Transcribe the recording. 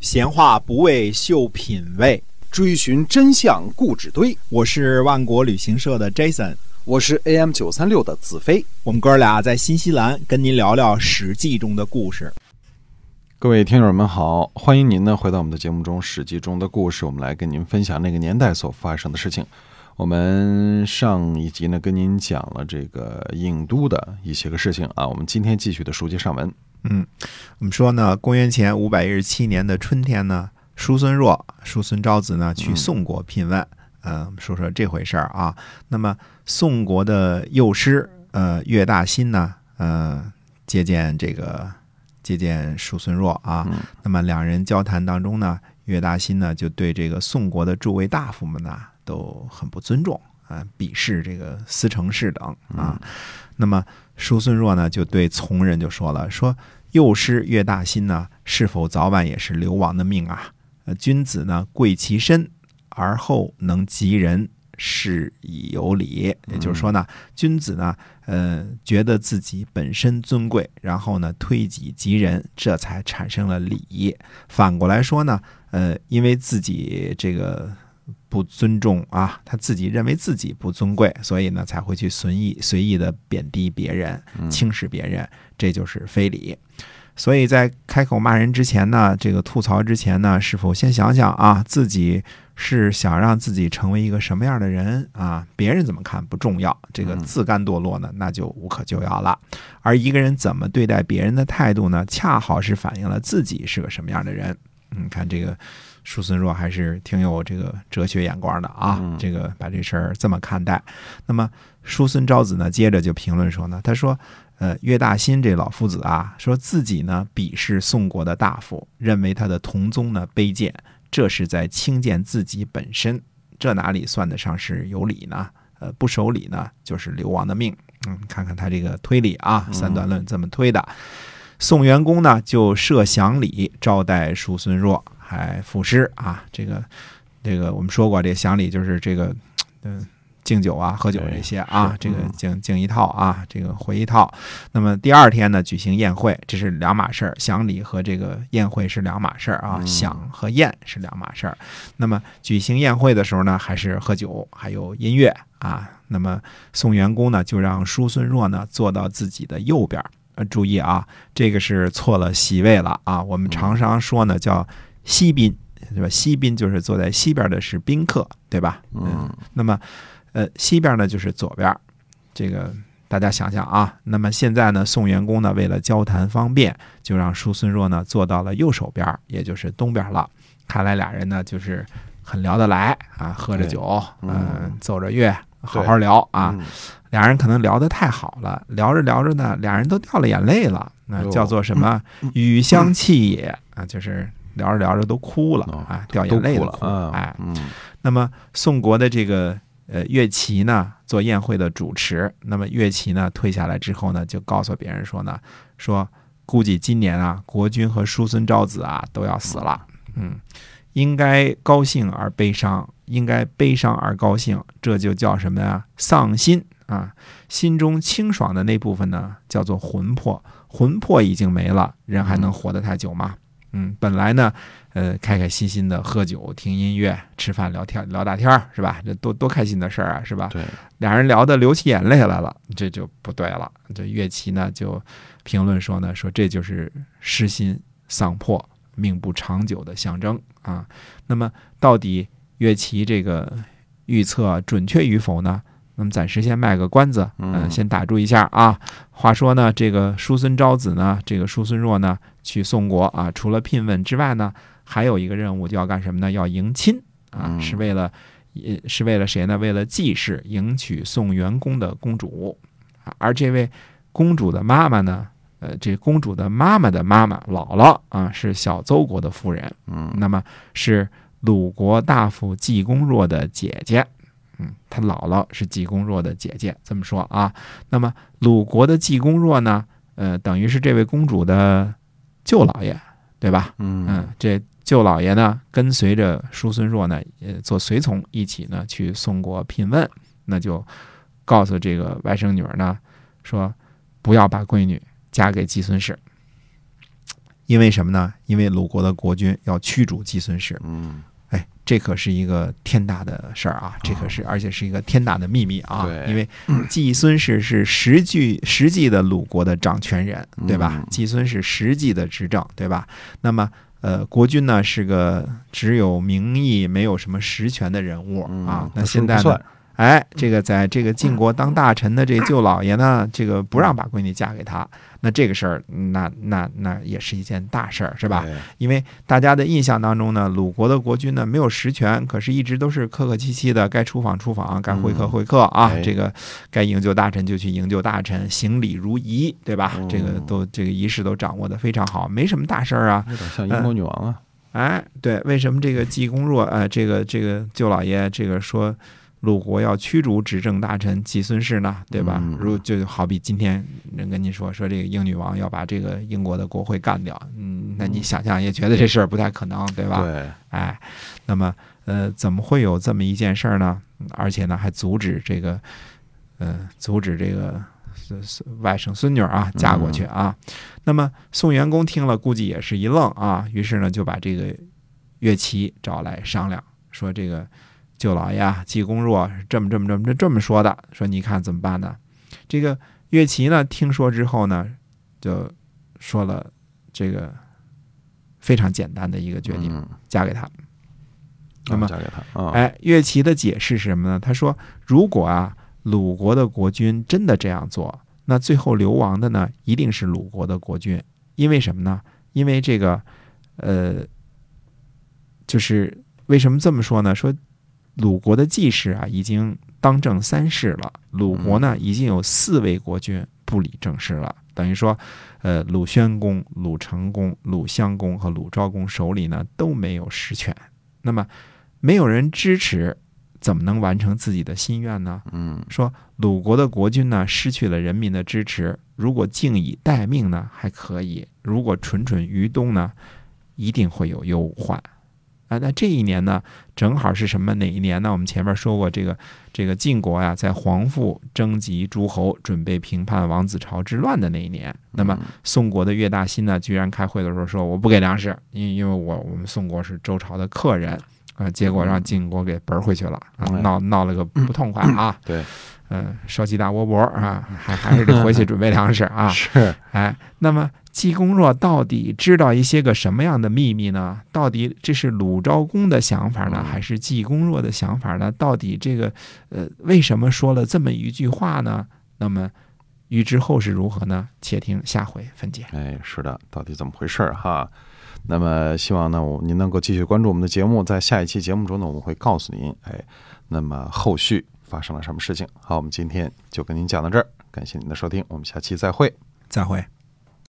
闲话不为秀品味，追寻真相固执堆。我是万国旅行社的 Jason，我是 AM 九三六的子飞。我们哥俩在新西兰跟您聊聊《史记》中的故事。各位听友们好，欢迎您呢回到我们的节目中，《史记》中的故事，我们来跟您分享那个年代所发生的事情。我们上一集呢跟您讲了这个郢都的一些个事情啊，我们今天继续的书接上文。嗯，我们说呢，公元前五百一十七年的春天呢，叔孙弱、叔孙昭子呢去宋国聘问。嗯，我们说说这回事儿啊。那么宋国的幼师呃岳大新呢，呃接见这个接见叔孙弱啊。那么两人交谈当中呢，岳大新呢就对这个宋国的诸位大夫们呢都很不尊重啊，鄙视这个司成氏等啊。那么叔孙弱呢，就对从人就说了：“说幼师岳大新呢，是否早晚也是流亡的命啊？呃，君子呢，贵其身而后能及人，是以有礼。也就是说呢，君子呢，呃，觉得自己本身尊贵，然后呢，推己及人，这才产生了礼。反过来说呢，呃，因为自己这个。”不尊重啊，他自己认为自己不尊贵，所以呢才会去随意随意的贬低别人、轻视别人，这就是非礼。所以在开口骂人之前呢，这个吐槽之前呢，是否先想想啊，自己是想让自己成为一个什么样的人啊？别人怎么看不重要，这个自甘堕落呢，那就无可救药了。而一个人怎么对待别人的态度呢，恰好是反映了自己是个什么样的人。嗯，看这个。叔孙若还是挺有这个哲学眼光的啊，这个把这事儿这么看待。那么叔孙昭子呢，接着就评论说呢，他说：“呃，岳大新这老夫子啊，说自己呢鄙视宋国的大夫，认为他的同宗呢卑贱，这是在轻贱自己本身，这哪里算得上是有理呢？呃，不守礼呢，就是流亡的命。嗯，看看他这个推理啊，三段论这么推的。宋元公呢就设祥礼招待叔孙弱。”还赋诗啊，这个，这个我们说过，这祥礼就是这个，嗯，敬酒啊，喝酒这些啊，这个敬敬一套啊，这个回一套。那么第二天呢，举行宴会，这是两码事儿，祥礼和这个宴会是两码事儿啊，享和宴是两码事儿。那么举行宴会的时候呢，还是喝酒，还有音乐啊。那么宋元公呢，就让叔孙弱呢坐到自己的右边。呃，注意啊，这个是错了席位了啊。我们常常说呢，叫。西宾，对吧？西宾就是坐在西边的是宾客，对吧？嗯。那么，呃，西边呢就是左边，这个大家想想啊。那么现在呢，宋元公呢为了交谈方便，就让叔孙弱呢坐到了右手边，也就是东边了。看来俩人呢就是很聊得来啊，喝着酒，嗯，奏着乐，好好聊啊。俩人可能聊得太好了，聊着聊着呢，俩人都掉了眼泪了。那叫做什么？语相泣也啊，就是。聊着聊着都哭了，啊，掉眼泪了，哎，嗯。那么宋国的这个呃乐琪呢，做宴会的主持。那么乐琪呢退下来之后呢，就告诉别人说呢，说估计今年啊，国君和叔孙昭子啊都要死了，嗯，应该高兴而悲伤，应该悲伤而高兴，这就叫什么呀？丧心啊！心中清爽的那部分呢，叫做魂魄，魂魄已经没了，人还能活得太久吗？嗯，本来呢，呃，开开心心的喝酒、听音乐、吃饭、聊天、聊大天儿，是吧？这多多开心的事儿啊，是吧？对，俩人聊得流起眼泪来了，这就不对了。这乐琪呢就评论说呢，说这就是失心丧魄、命不长久的象征啊。那么到底乐琪这个预测准确与否呢？那么暂时先卖个关子，嗯，先打住一下啊。话说呢，这个叔孙昭子呢，这个叔孙弱呢，去宋国啊，除了聘问之外呢，还有一个任务，就要干什么呢？要迎亲啊，是为了，是为了谁呢？为了季氏迎娶宋元公的公主。而这位公主的妈妈呢，呃，这公主的妈妈的妈妈姥姥啊，是小邹国的夫人，嗯，那么是鲁国大夫季公若的姐姐。嗯，他姥姥是季公若的姐姐，这么说啊。那么鲁国的季公若呢？呃，等于是这位公主的舅老爷，对吧？嗯嗯，这舅老爷呢，跟随着叔孙若呢，呃，做随从一起呢去宋国聘问，那就告诉这个外甥女儿呢，说不要把闺女嫁给季孙氏。因为什么呢？因为鲁国的国君要驱逐季孙氏。嗯，哎，这可是一个天大的事儿啊！这可是，而且是一个天大的秘密啊！对因为季孙氏是实际实际的鲁国的掌权人，对吧嗯？季孙是实际的执政，对吧？那么，呃，国君呢是个只有名义没有什么实权的人物嗯啊。那现在呢？哎，这个在这个晋国当大臣的这舅老爷呢，这个不让把闺女嫁给他，那这个事儿，那那那也是一件大事儿，是吧？因为大家的印象当中呢，鲁国的国君呢没有实权，可是一直都是客客气气的，该出访出访，该会客会客啊，哎这个该营救大臣就去营救大臣，行礼如仪，对吧？嗯这个都这个仪式都掌握的非常好，没什么大事儿啊。像英国女王啊。哎，对，为什么这个季公若呃，这个这个舅老爷这个说鲁国要驱逐执政大臣季孙氏呢，对吧？嗯如就好比今天人跟你说说这个英女王要把这个英国的国会干掉，嗯，那你想想也觉得这事儿不太可能，对吧？对，哎，那么呃，怎么会有这么一件事儿呢？嗯而且呢，还阻止这个呃，阻止这个外甥孙女儿啊嫁过去啊。那么宋元公听了，估计也是一愣啊，于是呢就把这个乐琪找来商量，说这个舅老爷啊，季公若是这么这么这么这么说的，说你看怎么办呢？这个岳琪呢听说之后呢，就说了这个非常简单的一个决定，嗯嫁给他。那么啊嫁给他啊，哎，岳琪的解释是什么呢？他说，如果啊鲁国的国君真的这样做，那最后流亡的呢，一定是鲁国的国君，因为什么呢？因为这个，呃，就是为什么这么说呢？说鲁国的季氏啊，已经当政三世了，鲁国呢已经有四位国君不理政事了，等于说，呃，鲁宣公、鲁成公、鲁襄公和鲁昭公手里呢都没有实权，那么没有人支持，怎么能完成自己的心愿呢？嗯。说鲁国的国君呢失去了人民的支持，如果静以待命呢还可以，如果蠢蠢欲动呢，一定会有忧患。啊，那这一年呢，正好是什么哪一年呢？我们前面说过，这个这个晋国呀，在皇父征集诸侯，准备平叛王子朝之乱的那一年。那么宋国的岳大新呢，居然开会的时候说我不给粮食，因因为我我们宋国是周朝的客人啊、结果让晋国给嘣回去了啊，嗯闹闹了个不痛快啊。对，嗯，烧鸡大窝脖啊，还还是得回去准备粮食啊。是哎，那么济公若到底知道一些个什么样的秘密呢？到底这是鲁昭公的想法呢，嗯还是济公若的想法呢？到底这个呃，为什么说了这么一句话呢？那么预知后事如何呢？且听下回分解。哎，是的，到底怎么回事儿哈？那么希望呢，我您能够继续关注我们的节目，在下一期节目中呢，我们会告诉您，哎，那么后续发生了什么事情。好，我们今天就跟您讲到这儿，感谢您的收听，我们下期再会。再会。